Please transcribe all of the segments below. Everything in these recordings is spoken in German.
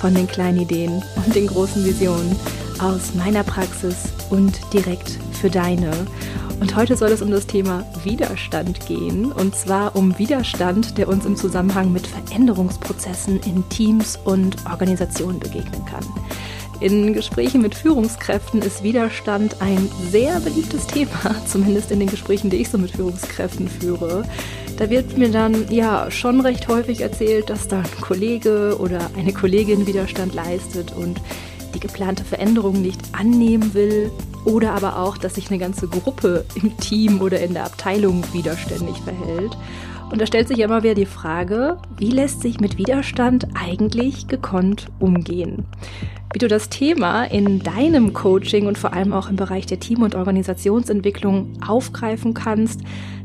von den kleinen Ideen und den großen Visionen aus meiner Praxis und direkt für deine. Und heute soll es um das Thema Widerstand gehen. Und zwar um Widerstand, der uns im Zusammenhang mit Veränderungsprozessen in Teams und Organisationen begegnen kann. In Gesprächen mit Führungskräften ist Widerstand ein sehr beliebtes Thema, zumindest in den Gesprächen, die ich so mit Führungskräften führe. Da wird mir dann ja schon recht häufig erzählt, dass da ein Kollege oder eine Kollegin Widerstand leistet und die geplante Veränderung nicht annehmen will oder aber auch, dass sich eine ganze Gruppe im Team oder in der Abteilung widerständig verhält. Und da stellt sich immer wieder die Frage, wie lässt sich mit Widerstand eigentlich gekonnt umgehen? Wie du das Thema in deinem Coaching und vor allem auch im Bereich der Team- und Organisationsentwicklung aufgreifen kannst,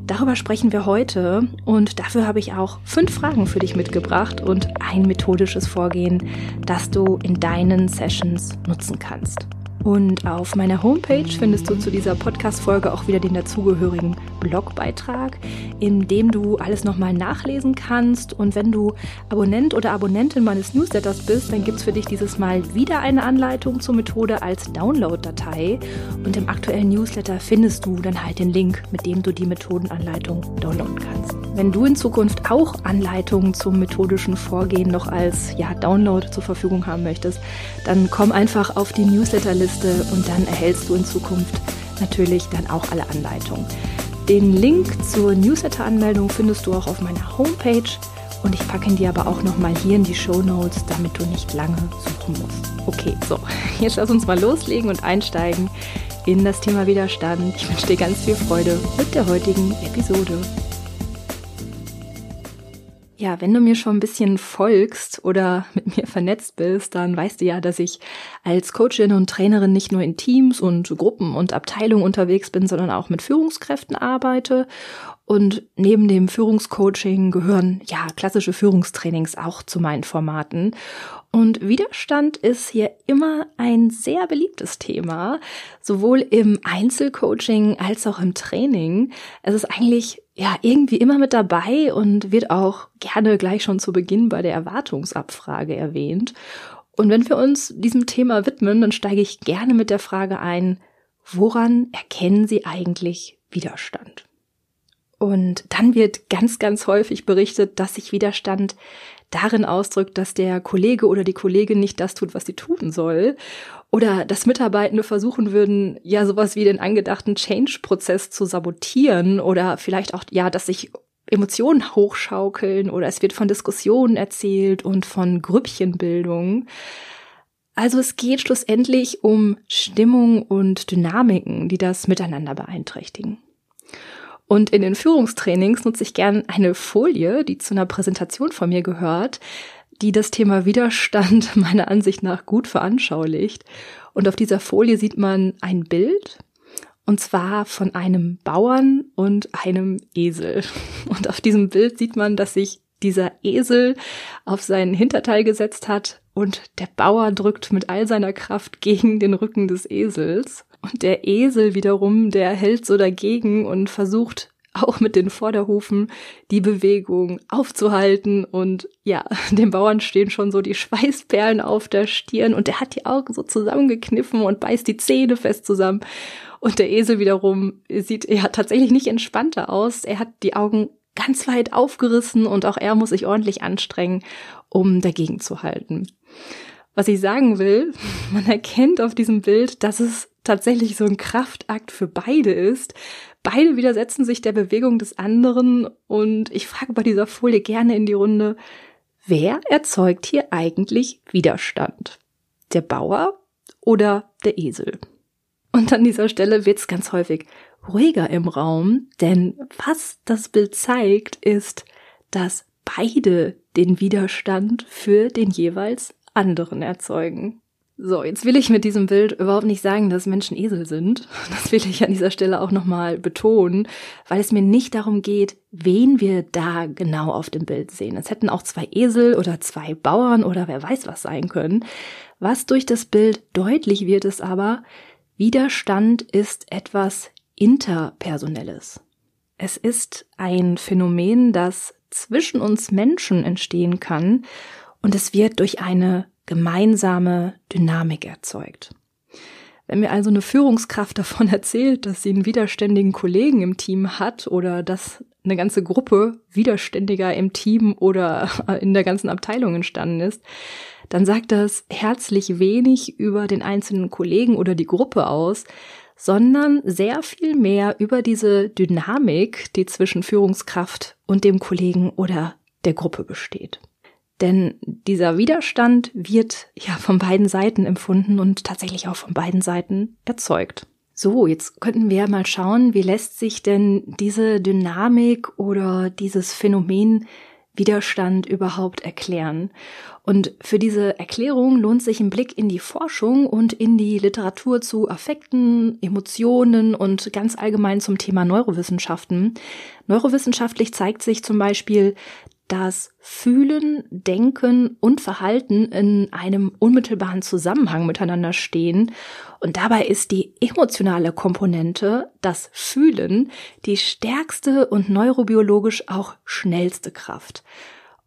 Darüber sprechen wir heute und dafür habe ich auch fünf Fragen für dich mitgebracht und ein methodisches Vorgehen, das du in deinen Sessions nutzen kannst. Und auf meiner Homepage findest du zu dieser Podcast-Folge auch wieder den dazugehörigen Blogbeitrag, in dem du alles nochmal nachlesen kannst. Und wenn du Abonnent oder Abonnentin meines Newsletters bist, dann gibt es für dich dieses Mal wieder eine Anleitung zur Methode als Download-Datei. Und im aktuellen Newsletter findest du dann halt den Link, mit dem du die Methodenanleitung downloaden kannst. Wenn du in Zukunft auch Anleitungen zum methodischen Vorgehen noch als ja, Download zur Verfügung haben möchtest, dann komm einfach auf die Newsletterliste Liste und dann erhältst du in Zukunft natürlich dann auch alle Anleitungen. Den Link zur Newsletter-Anmeldung findest du auch auf meiner Homepage und ich packe ihn dir aber auch nochmal hier in die Show Notes, damit du nicht lange suchen musst. Okay, so, jetzt lass uns mal loslegen und einsteigen in das Thema Widerstand. Ich wünsche dir ganz viel Freude mit der heutigen Episode. Ja, wenn du mir schon ein bisschen folgst oder mit mir vernetzt bist, dann weißt du ja, dass ich als Coachin und Trainerin nicht nur in Teams und Gruppen und Abteilungen unterwegs bin, sondern auch mit Führungskräften arbeite. Und neben dem Führungscoaching gehören ja klassische Führungstrainings auch zu meinen Formaten. Und Widerstand ist hier immer ein sehr beliebtes Thema, sowohl im Einzelcoaching als auch im Training. Es ist eigentlich ja irgendwie immer mit dabei und wird auch gerne gleich schon zu Beginn bei der Erwartungsabfrage erwähnt. Und wenn wir uns diesem Thema widmen, dann steige ich gerne mit der Frage ein, woran erkennen Sie eigentlich Widerstand? Und dann wird ganz, ganz häufig berichtet, dass sich Widerstand darin ausdrückt, dass der Kollege oder die Kollegin nicht das tut, was sie tun soll. Oder dass Mitarbeitende versuchen würden, ja, sowas wie den angedachten Change-Prozess zu sabotieren oder vielleicht auch, ja, dass sich Emotionen hochschaukeln oder es wird von Diskussionen erzählt und von Grüppchenbildung. Also es geht schlussendlich um Stimmung und Dynamiken, die das Miteinander beeinträchtigen. Und in den Führungstrainings nutze ich gern eine Folie, die zu einer Präsentation von mir gehört, die das Thema Widerstand meiner Ansicht nach gut veranschaulicht. Und auf dieser Folie sieht man ein Bild, und zwar von einem Bauern und einem Esel. Und auf diesem Bild sieht man, dass sich dieser Esel auf seinen Hinterteil gesetzt hat und der Bauer drückt mit all seiner Kraft gegen den Rücken des Esels. Und der Esel wiederum, der hält so dagegen und versucht auch mit den Vorderhufen die Bewegung aufzuhalten. Und ja, dem Bauern stehen schon so die Schweißperlen auf der Stirn und der hat die Augen so zusammengekniffen und beißt die Zähne fest zusammen. Und der Esel wiederum sieht ja tatsächlich nicht entspannter aus. Er hat die Augen ganz weit aufgerissen und auch er muss sich ordentlich anstrengen, um dagegen zu halten. Was ich sagen will, man erkennt auf diesem Bild, dass es tatsächlich so ein Kraftakt für beide ist. Beide widersetzen sich der Bewegung des anderen und ich frage bei dieser Folie gerne in die Runde, wer erzeugt hier eigentlich Widerstand? Der Bauer oder der Esel? Und an dieser Stelle wird's ganz häufig ruhiger im Raum, denn was das Bild zeigt, ist, dass beide den Widerstand für den jeweils anderen erzeugen. So, jetzt will ich mit diesem Bild überhaupt nicht sagen, dass Menschen Esel sind. Das will ich an dieser Stelle auch nochmal betonen, weil es mir nicht darum geht, wen wir da genau auf dem Bild sehen. Es hätten auch zwei Esel oder zwei Bauern oder wer weiß was sein können. Was durch das Bild deutlich wird, ist aber, Widerstand ist etwas Interpersonelles. Es ist ein Phänomen, das zwischen uns Menschen entstehen kann und es wird durch eine gemeinsame Dynamik erzeugt. Wenn mir also eine Führungskraft davon erzählt, dass sie einen widerständigen Kollegen im Team hat oder dass eine ganze Gruppe widerständiger im Team oder in der ganzen Abteilung entstanden ist, dann sagt das herzlich wenig über den einzelnen Kollegen oder die Gruppe aus, sondern sehr viel mehr über diese Dynamik, die zwischen Führungskraft und dem Kollegen oder der Gruppe besteht. Denn dieser Widerstand wird ja von beiden Seiten empfunden und tatsächlich auch von beiden Seiten erzeugt. So, jetzt könnten wir mal schauen, wie lässt sich denn diese Dynamik oder dieses Phänomen Widerstand überhaupt erklären? Und für diese Erklärung lohnt sich ein Blick in die Forschung und in die Literatur zu Affekten, Emotionen und ganz allgemein zum Thema Neurowissenschaften. Neurowissenschaftlich zeigt sich zum Beispiel, dass Fühlen, Denken und Verhalten in einem unmittelbaren Zusammenhang miteinander stehen. Und dabei ist die emotionale Komponente, das Fühlen, die stärkste und neurobiologisch auch schnellste Kraft.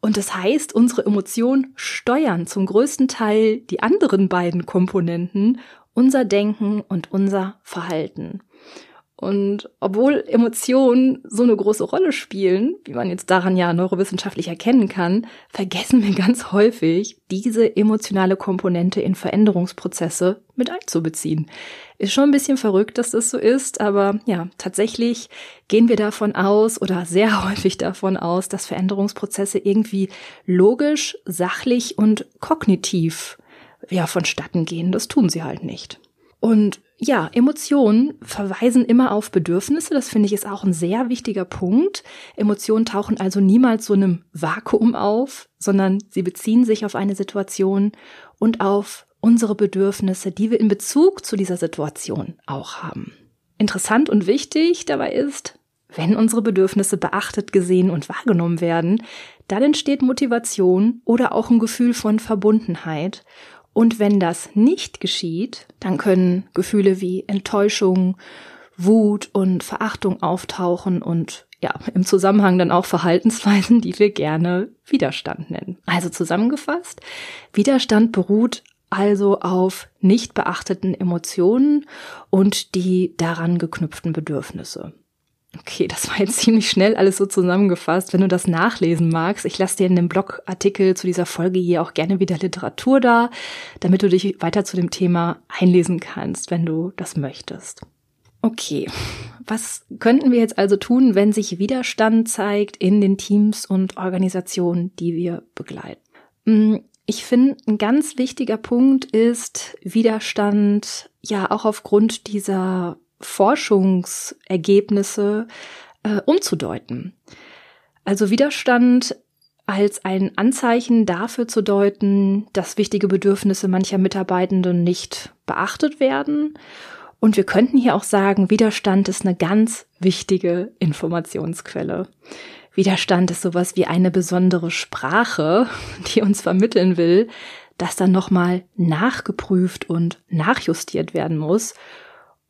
Und das heißt, unsere Emotionen steuern zum größten Teil die anderen beiden Komponenten, unser Denken und unser Verhalten. Und obwohl Emotionen so eine große Rolle spielen, wie man jetzt daran ja neurowissenschaftlich erkennen kann, vergessen wir ganz häufig, diese emotionale Komponente in Veränderungsprozesse mit einzubeziehen. Ist schon ein bisschen verrückt, dass das so ist, aber ja, tatsächlich gehen wir davon aus oder sehr häufig davon aus, dass Veränderungsprozesse irgendwie logisch, sachlich und kognitiv ja vonstatten gehen. Das tun sie halt nicht. Und ja, Emotionen verweisen immer auf Bedürfnisse. Das finde ich ist auch ein sehr wichtiger Punkt. Emotionen tauchen also niemals so einem Vakuum auf, sondern sie beziehen sich auf eine Situation und auf unsere Bedürfnisse, die wir in Bezug zu dieser Situation auch haben. Interessant und wichtig dabei ist, wenn unsere Bedürfnisse beachtet, gesehen und wahrgenommen werden, dann entsteht Motivation oder auch ein Gefühl von Verbundenheit. Und wenn das nicht geschieht, dann können Gefühle wie Enttäuschung, Wut und Verachtung auftauchen und ja, im Zusammenhang dann auch Verhaltensweisen, die wir gerne Widerstand nennen. Also zusammengefasst, Widerstand beruht also auf nicht beachteten Emotionen und die daran geknüpften Bedürfnisse. Okay, das war jetzt ziemlich schnell alles so zusammengefasst. Wenn du das nachlesen magst, ich lasse dir in dem Blogartikel zu dieser Folge hier auch gerne wieder Literatur da, damit du dich weiter zu dem Thema einlesen kannst, wenn du das möchtest. Okay, was könnten wir jetzt also tun, wenn sich Widerstand zeigt in den Teams und Organisationen, die wir begleiten? Hm, ich finde, ein ganz wichtiger Punkt ist Widerstand ja auch aufgrund dieser Forschungsergebnisse äh, umzudeuten. Also Widerstand als ein Anzeichen dafür zu deuten, dass wichtige Bedürfnisse mancher Mitarbeitenden nicht beachtet werden. Und wir könnten hier auch sagen, Widerstand ist eine ganz wichtige Informationsquelle. Widerstand ist sowas wie eine besondere Sprache, die uns vermitteln will, dass dann nochmal nachgeprüft und nachjustiert werden muss.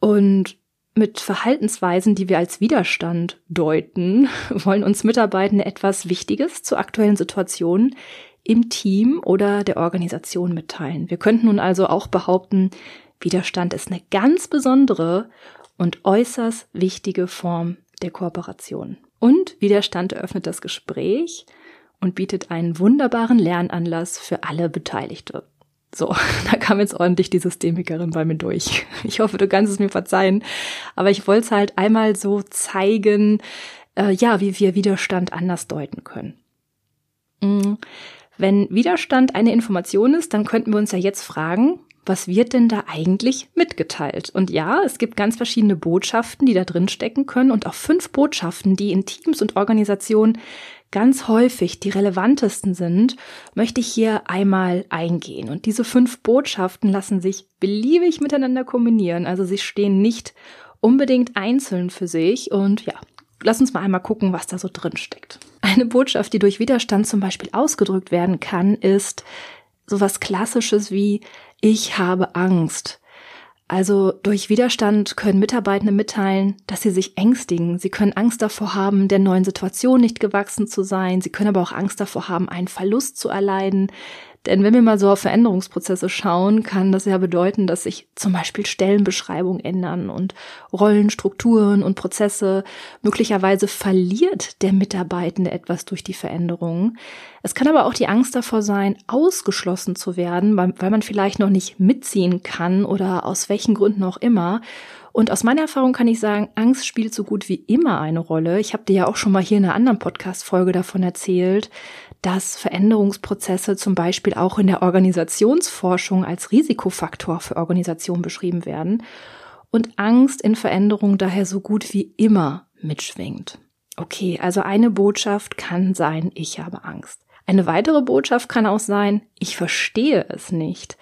Und mit Verhaltensweisen, die wir als Widerstand deuten, wollen uns Mitarbeitende etwas Wichtiges zur aktuellen Situation im Team oder der Organisation mitteilen. Wir könnten nun also auch behaupten, Widerstand ist eine ganz besondere und äußerst wichtige Form der Kooperation. Und Widerstand eröffnet das Gespräch und bietet einen wunderbaren Lernanlass für alle Beteiligte. So, da kam jetzt ordentlich die Systemikerin bei mir durch. Ich hoffe, du kannst es mir verzeihen. Aber ich wollte es halt einmal so zeigen, äh, ja, wie wir Widerstand anders deuten können. Mhm. Wenn Widerstand eine Information ist, dann könnten wir uns ja jetzt fragen, was wird denn da eigentlich mitgeteilt? Und ja, es gibt ganz verschiedene Botschaften, die da drin stecken können und auch fünf Botschaften, die in Teams und Organisationen ganz häufig die relevantesten sind, möchte ich hier einmal eingehen. Und diese fünf Botschaften lassen sich beliebig miteinander kombinieren. Also sie stehen nicht unbedingt einzeln für sich. Und ja, lass uns mal einmal gucken, was da so drin steckt. Eine Botschaft, die durch Widerstand zum Beispiel ausgedrückt werden kann, ist sowas Klassisches wie ich habe Angst. Also durch Widerstand können Mitarbeitende mitteilen, dass sie sich ängstigen. Sie können Angst davor haben, der neuen Situation nicht gewachsen zu sein. Sie können aber auch Angst davor haben, einen Verlust zu erleiden. Denn wenn wir mal so auf Veränderungsprozesse schauen, kann das ja bedeuten, dass sich zum Beispiel Stellenbeschreibungen ändern und Rollenstrukturen und Prozesse. Möglicherweise verliert der Mitarbeitende etwas durch die Veränderungen. Es kann aber auch die Angst davor sein, ausgeschlossen zu werden, weil man vielleicht noch nicht mitziehen kann oder aus welchen Gründen auch immer. Und aus meiner Erfahrung kann ich sagen, Angst spielt so gut wie immer eine Rolle. Ich habe dir ja auch schon mal hier in einer anderen Podcast-Folge davon erzählt, dass Veränderungsprozesse zum Beispiel auch in der Organisationsforschung als Risikofaktor für Organisationen beschrieben werden und Angst in Veränderung daher so gut wie immer mitschwingt. Okay, also eine Botschaft kann sein, ich habe Angst. Eine weitere Botschaft kann auch sein, ich verstehe es nicht.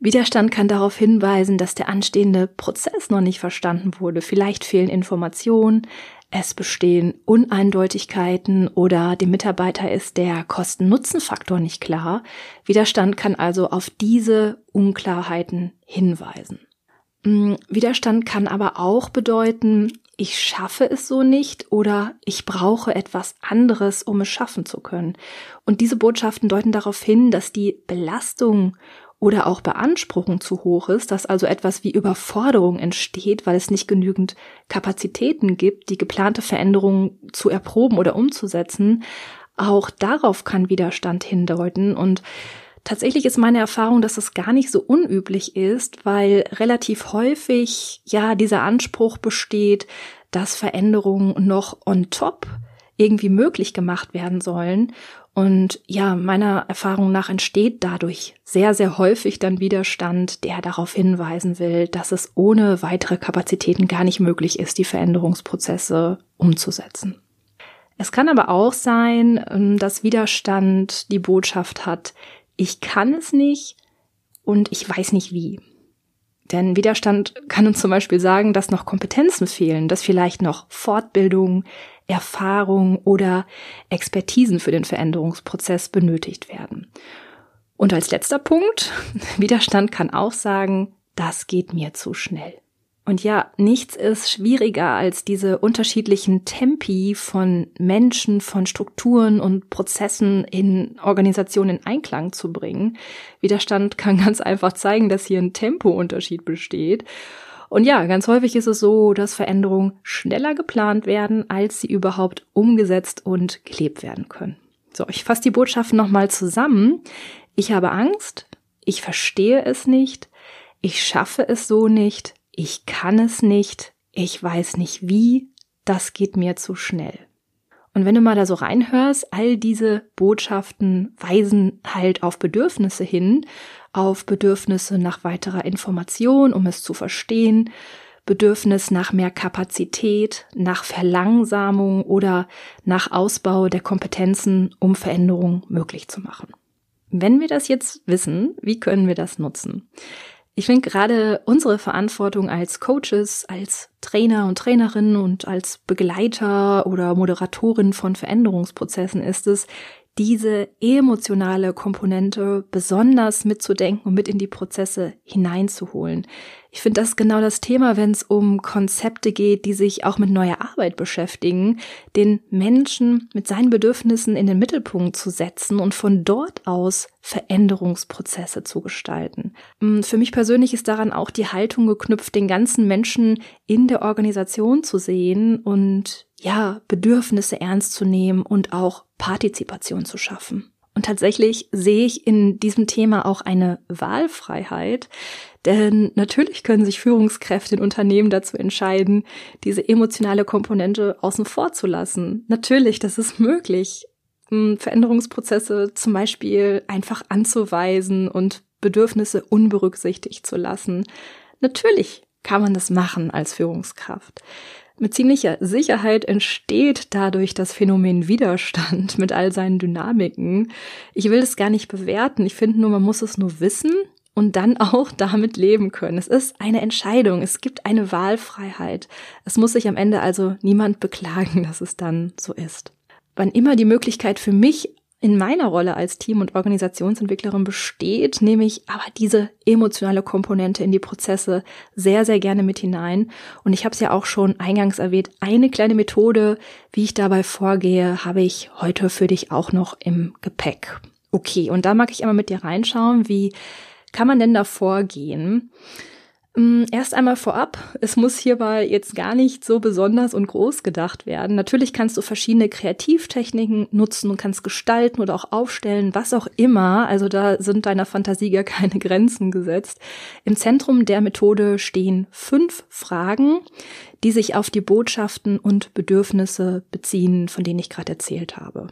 Widerstand kann darauf hinweisen, dass der anstehende Prozess noch nicht verstanden wurde. Vielleicht fehlen Informationen, es bestehen Uneindeutigkeiten oder dem Mitarbeiter ist der Kosten-Nutzen-Faktor nicht klar. Widerstand kann also auf diese Unklarheiten hinweisen. Mm, Widerstand kann aber auch bedeuten, ich schaffe es so nicht oder ich brauche etwas anderes, um es schaffen zu können. Und diese Botschaften deuten darauf hin, dass die Belastung oder auch Beanspruchung zu hoch ist, dass also etwas wie Überforderung entsteht, weil es nicht genügend Kapazitäten gibt, die geplante Veränderungen zu erproben oder umzusetzen, auch darauf kann Widerstand hindeuten. Und Tatsächlich ist meine Erfahrung, dass es gar nicht so unüblich ist, weil relativ häufig ja dieser Anspruch besteht, dass Veränderungen noch on top irgendwie möglich gemacht werden sollen und ja, meiner Erfahrung nach entsteht dadurch sehr, sehr häufig dann Widerstand, der darauf hinweisen will, dass es ohne weitere Kapazitäten gar nicht möglich ist, die Veränderungsprozesse umzusetzen. Es kann aber auch sein, ähm, dass Widerstand die Botschaft hat, ich kann es nicht und ich weiß nicht wie. Denn Widerstand kann uns zum Beispiel sagen, dass noch Kompetenzen fehlen, dass vielleicht noch Fortbildung, Erfahrung oder Expertisen für den Veränderungsprozess benötigt werden. Und als letzter Punkt, Widerstand kann auch sagen, das geht mir zu schnell. Und ja, nichts ist schwieriger als diese unterschiedlichen Tempi von Menschen, von Strukturen und Prozessen in Organisationen in Einklang zu bringen. Widerstand kann ganz einfach zeigen, dass hier ein Tempounterschied besteht. Und ja, ganz häufig ist es so, dass Veränderungen schneller geplant werden, als sie überhaupt umgesetzt und gelebt werden können. So, ich fasse die Botschaften nochmal zusammen. Ich habe Angst, ich verstehe es nicht, ich schaffe es so nicht, ich kann es nicht, ich weiß nicht wie, das geht mir zu schnell. Und wenn du mal da so reinhörst, all diese Botschaften weisen halt auf Bedürfnisse hin, auf Bedürfnisse nach weiterer Information, um es zu verstehen, Bedürfnis nach mehr Kapazität, nach Verlangsamung oder nach Ausbau der Kompetenzen, um Veränderungen möglich zu machen. Wenn wir das jetzt wissen, wie können wir das nutzen? Ich finde gerade unsere Verantwortung als Coaches, als Trainer und Trainerinnen und als Begleiter oder Moderatorin von Veränderungsprozessen ist es, diese emotionale Komponente besonders mitzudenken und mit in die Prozesse hineinzuholen. Ich finde, das genau das Thema, wenn es um Konzepte geht, die sich auch mit neuer Arbeit beschäftigen, den Menschen mit seinen Bedürfnissen in den Mittelpunkt zu setzen und von dort aus Veränderungsprozesse zu gestalten. Mm, für mich persönlich ist daran auch die Haltung geknüpft, den ganzen Menschen in der Organisation zu sehen und ja, Bedürfnisse ernst zu nehmen und auch Partizipation zu schaffen. Und tatsächlich sehe ich in diesem Thema auch eine Wahlfreiheit, denn natürlich können sich Führungskräfte in Unternehmen dazu entscheiden, diese emotionale Komponente außen vor zu lassen. Natürlich, das ist möglich. Hm, Veränderungsprozesse zum Beispiel einfach anzuweisen und Bedürfnisse unberücksichtigt zu lassen. Natürlich kann man das machen als Führungskraft. Mit ziemlicher Sicherheit entsteht dadurch das Phänomen Widerstand mit all seinen Dynamiken. Ich will das gar nicht bewerten. Ich finde nur, man muss es nur wissen und dann auch damit leben können. Es ist eine Entscheidung. Es gibt eine Wahlfreiheit. Es muss sich am Ende also niemand beklagen, dass es dann so ist. Wann immer die Möglichkeit für mich in meiner Rolle als Team- und Organisationsentwicklerin besteht, nehme ich aber diese emotionale Komponente in die Prozesse sehr, sehr gerne mit hinein. Und ich habe es ja auch schon eingangs erwähnt, eine kleine Methode, wie ich dabei vorgehe, habe ich heute für dich auch noch im Gepäck. Okay, und da mag ich einmal mit dir reinschauen, wie kann man denn da vorgehen? Mm, erst einmal vorab, es muss hierbei jetzt gar nicht so besonders und groß gedacht werden. Natürlich kannst du verschiedene Kreativtechniken nutzen und kannst gestalten oder auch aufstellen, was auch immer. Also da sind deiner Fantasie gar keine Grenzen gesetzt. Im Zentrum der Methode stehen fünf Fragen, die sich auf die Botschaften und Bedürfnisse beziehen, von denen ich gerade erzählt habe.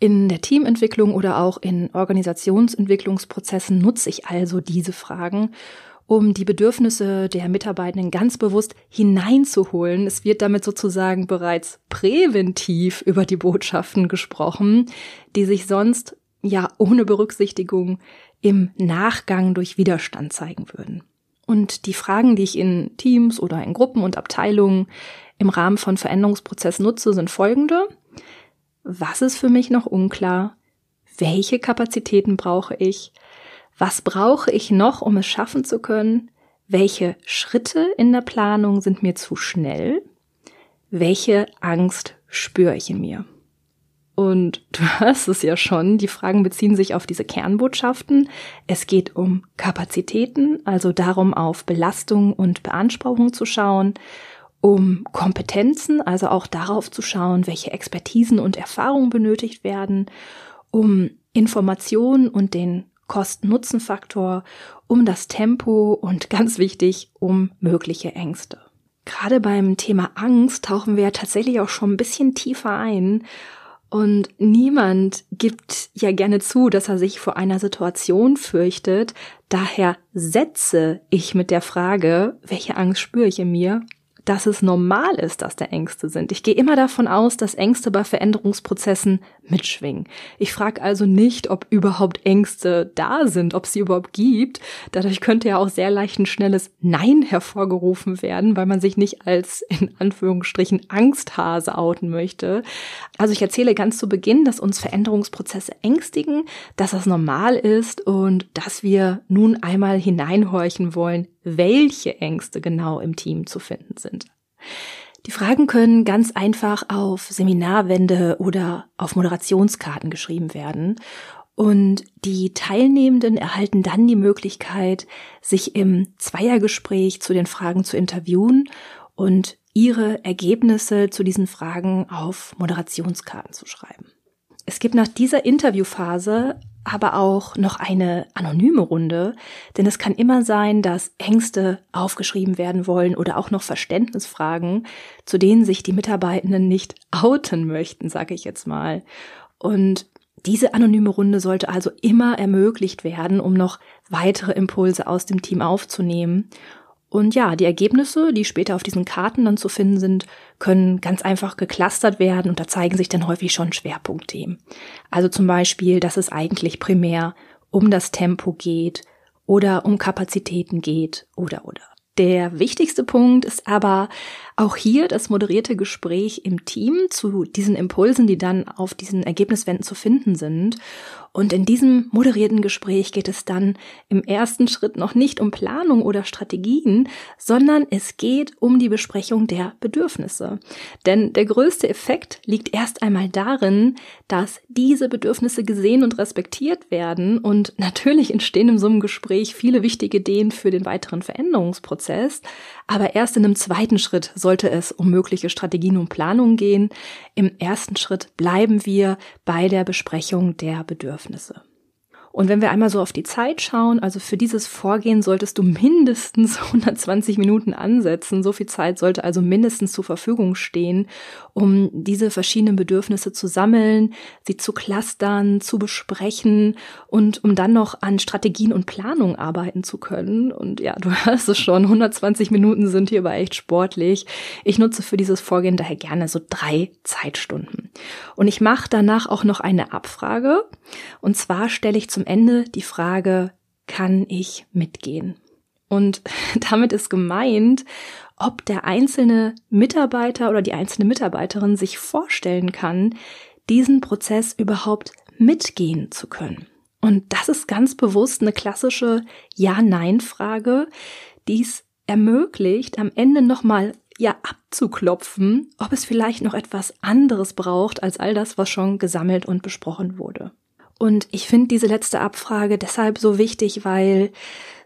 In der Teamentwicklung oder auch in Organisationsentwicklungsprozessen nutze ich also diese Fragen um die Bedürfnisse der Mitarbeitenden ganz bewusst hineinzuholen. Es wird damit sozusagen bereits präventiv über die Botschaften gesprochen, die sich sonst ja ohne Berücksichtigung im Nachgang durch Widerstand zeigen würden. Und die Fragen, die ich in Teams oder in Gruppen und Abteilungen im Rahmen von Veränderungsprozessen nutze, sind folgende. Was ist für mich noch unklar? Welche Kapazitäten brauche ich? Was brauche ich noch, um es schaffen zu können? Welche Schritte in der Planung sind mir zu schnell? Welche Angst spüre ich in mir? Und du hörst es ja schon, die Fragen beziehen sich auf diese Kernbotschaften. Es geht um Kapazitäten, also darum, auf Belastung und Beanspruchung zu schauen, um Kompetenzen, also auch darauf zu schauen, welche Expertisen und Erfahrungen benötigt werden, um Informationen und den Kosten-Nutzen-Faktor, um das Tempo und ganz wichtig, um mögliche Ängste. Gerade beim Thema Angst tauchen wir ja tatsächlich auch schon ein bisschen tiefer ein. Und niemand gibt ja gerne zu, dass er sich vor einer Situation fürchtet. Daher setze ich mit der Frage, welche Angst spüre ich in mir, dass es normal ist, dass da Ängste sind. Ich gehe immer davon aus, dass Ängste bei Veränderungsprozessen mitschwingen. Ich frage also nicht, ob überhaupt Ängste da sind, ob sie überhaupt gibt. Dadurch könnte ja auch sehr leicht ein schnelles Nein hervorgerufen werden, weil man sich nicht als in Anführungsstrichen Angsthase outen möchte. Also ich erzähle ganz zu Beginn, dass uns Veränderungsprozesse ängstigen, dass das normal ist und dass wir nun einmal hineinhorchen wollen, welche Ängste genau im Team zu finden sind. Die Fragen können ganz einfach auf Seminarwände oder auf Moderationskarten geschrieben werden. Und die Teilnehmenden erhalten dann die Möglichkeit, sich im Zweiergespräch zu den Fragen zu interviewen und ihre Ergebnisse zu diesen Fragen auf Moderationskarten zu schreiben. Es gibt nach dieser Interviewphase aber auch noch eine anonyme Runde, denn es kann immer sein, dass Ängste aufgeschrieben werden wollen oder auch noch Verständnisfragen, zu denen sich die Mitarbeitenden nicht outen möchten, sage ich jetzt mal. Und diese anonyme Runde sollte also immer ermöglicht werden, um noch weitere Impulse aus dem Team aufzunehmen und ja, die Ergebnisse, die später auf diesen Karten dann zu finden sind, können ganz einfach geklustert werden und da zeigen sich dann häufig schon Schwerpunktthemen. Also zum Beispiel, dass es eigentlich primär um das Tempo geht oder um Kapazitäten geht oder oder. Der wichtigste Punkt ist aber auch hier das moderierte Gespräch im Team zu diesen Impulsen, die dann auf diesen Ergebniswänden zu finden sind. Und in diesem moderierten Gespräch geht es dann im ersten Schritt noch nicht um Planung oder Strategien, sondern es geht um die Besprechung der Bedürfnisse. Denn der größte Effekt liegt erst einmal darin, dass diese Bedürfnisse gesehen und respektiert werden. Und natürlich entstehen in so einem Gespräch viele wichtige Ideen für den weiteren Veränderungsprozess. Aber erst in einem zweiten Schritt sollte es um mögliche Strategien und Planungen gehen. Im ersten Schritt bleiben wir bei der Besprechung der Bedürfnisse. Und wenn wir einmal so auf die Zeit schauen, also für dieses Vorgehen solltest du mindestens 120 Minuten ansetzen. So viel Zeit sollte also mindestens zur Verfügung stehen, um diese verschiedenen Bedürfnisse zu sammeln, sie zu clustern, zu besprechen und um dann noch an Strategien und Planung arbeiten zu können. Und ja, du hörst es schon, 120 Minuten sind hier aber echt sportlich. Ich nutze für dieses Vorgehen daher gerne so drei Zeitstunden. Und ich mache danach auch noch eine Abfrage. Und zwar stelle ich zum Ende die Frage, kann ich mitgehen? Und damit ist gemeint, ob der einzelne Mitarbeiter oder die einzelne Mitarbeiterin sich vorstellen kann, diesen Prozess überhaupt mitgehen zu können. Und das ist ganz bewusst eine klassische Ja-Nein-Frage, die es ermöglicht, am Ende nochmal ja abzuklopfen, ob es vielleicht noch etwas anderes braucht als all das, was schon gesammelt und besprochen wurde. Und ich finde diese letzte Abfrage deshalb so wichtig, weil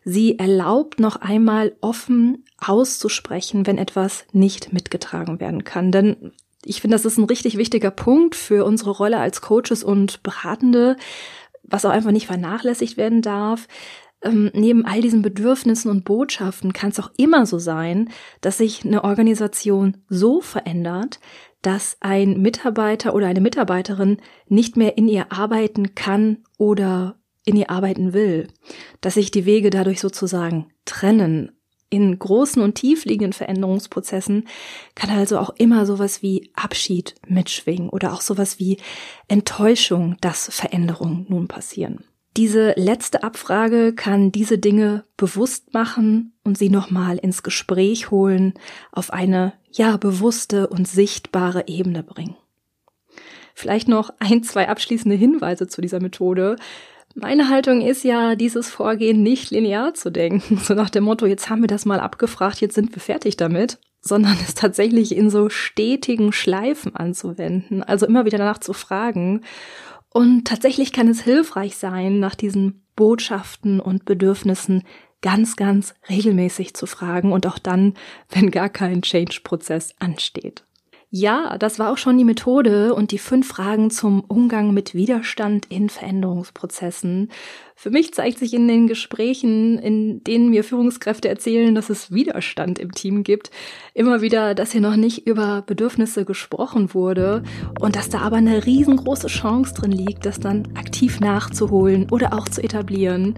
sie erlaubt, noch einmal offen auszusprechen, wenn etwas nicht mitgetragen werden kann. Denn ich finde, das ist ein richtig wichtiger Punkt für unsere Rolle als Coaches und Beratende, was auch einfach nicht vernachlässigt werden darf. Ähm, neben all diesen Bedürfnissen und Botschaften kann es auch immer so sein, dass sich eine Organisation so verändert, dass ein Mitarbeiter oder eine Mitarbeiterin nicht mehr in ihr arbeiten kann oder in ihr arbeiten will, dass sich die Wege dadurch sozusagen trennen. In großen und tiefliegenden Veränderungsprozessen kann also auch immer sowas wie Abschied mitschwingen oder auch sowas wie Enttäuschung, dass Veränderungen nun passieren. Diese letzte Abfrage kann diese Dinge bewusst machen und sie nochmal ins Gespräch holen, auf eine, ja, bewusste und sichtbare Ebene bringen. Vielleicht noch ein, zwei abschließende Hinweise zu dieser Methode. Meine Haltung ist ja, dieses Vorgehen nicht linear zu denken, so nach dem Motto, jetzt haben wir das mal abgefragt, jetzt sind wir fertig damit, sondern es tatsächlich in so stetigen Schleifen anzuwenden, also immer wieder danach zu fragen und tatsächlich kann es hilfreich sein, nach diesen Botschaften und Bedürfnissen ganz, ganz regelmäßig zu fragen und auch dann, wenn gar kein Change-Prozess ansteht. Ja, das war auch schon die Methode und die fünf Fragen zum Umgang mit Widerstand in Veränderungsprozessen. Für mich zeigt sich in den Gesprächen, in denen mir Führungskräfte erzählen, dass es Widerstand im Team gibt, immer wieder, dass hier noch nicht über Bedürfnisse gesprochen wurde und dass da aber eine riesengroße Chance drin liegt, das dann aktiv nachzuholen oder auch zu etablieren.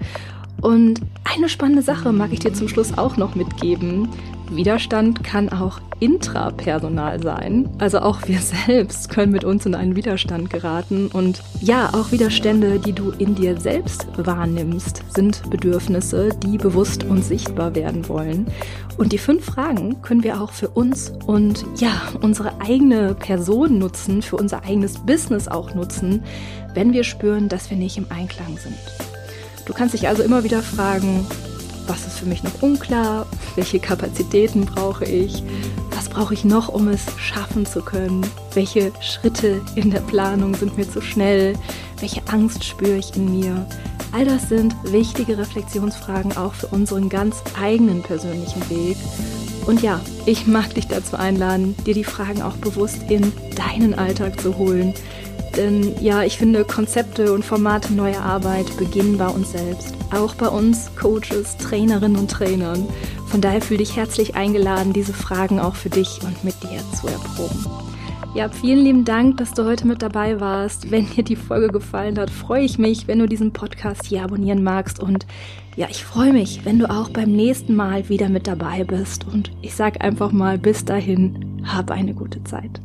Und eine spannende Sache mag ich dir zum Schluss auch noch mitgeben. Widerstand kann auch intrapersonal sein. Also auch wir selbst können mit uns in einen Widerstand geraten. Und ja, auch Widerstände, die du in dir selbst wahrnimmst, sind Bedürfnisse, die bewusst und sichtbar werden wollen. Und die fünf Fragen können wir auch für uns und ja, unsere eigene Person nutzen, für unser eigenes Business auch nutzen, wenn wir spüren, dass wir nicht im Einklang sind. Du kannst dich also immer wieder fragen, was ist für mich noch unklar, welche Kapazitäten brauche ich, was brauche ich noch, um es schaffen zu können, welche Schritte in der Planung sind mir zu schnell, welche Angst spüre ich in mir. All das sind wichtige Reflexionsfragen auch für unseren ganz eigenen persönlichen Weg. Und ja, ich mag dich dazu einladen, dir die Fragen auch bewusst in deinen Alltag zu holen, denn ja, ich finde, Konzepte und Formate neuer Arbeit beginnen bei uns selbst. Auch bei uns Coaches, Trainerinnen und Trainern. Von daher fühle dich herzlich eingeladen, diese Fragen auch für dich und mit dir zu erproben. Ja, vielen lieben Dank, dass du heute mit dabei warst. Wenn dir die Folge gefallen hat, freue ich mich, wenn du diesen Podcast hier abonnieren magst. Und ja, ich freue mich, wenn du auch beim nächsten Mal wieder mit dabei bist. Und ich sage einfach mal, bis dahin, hab eine gute Zeit.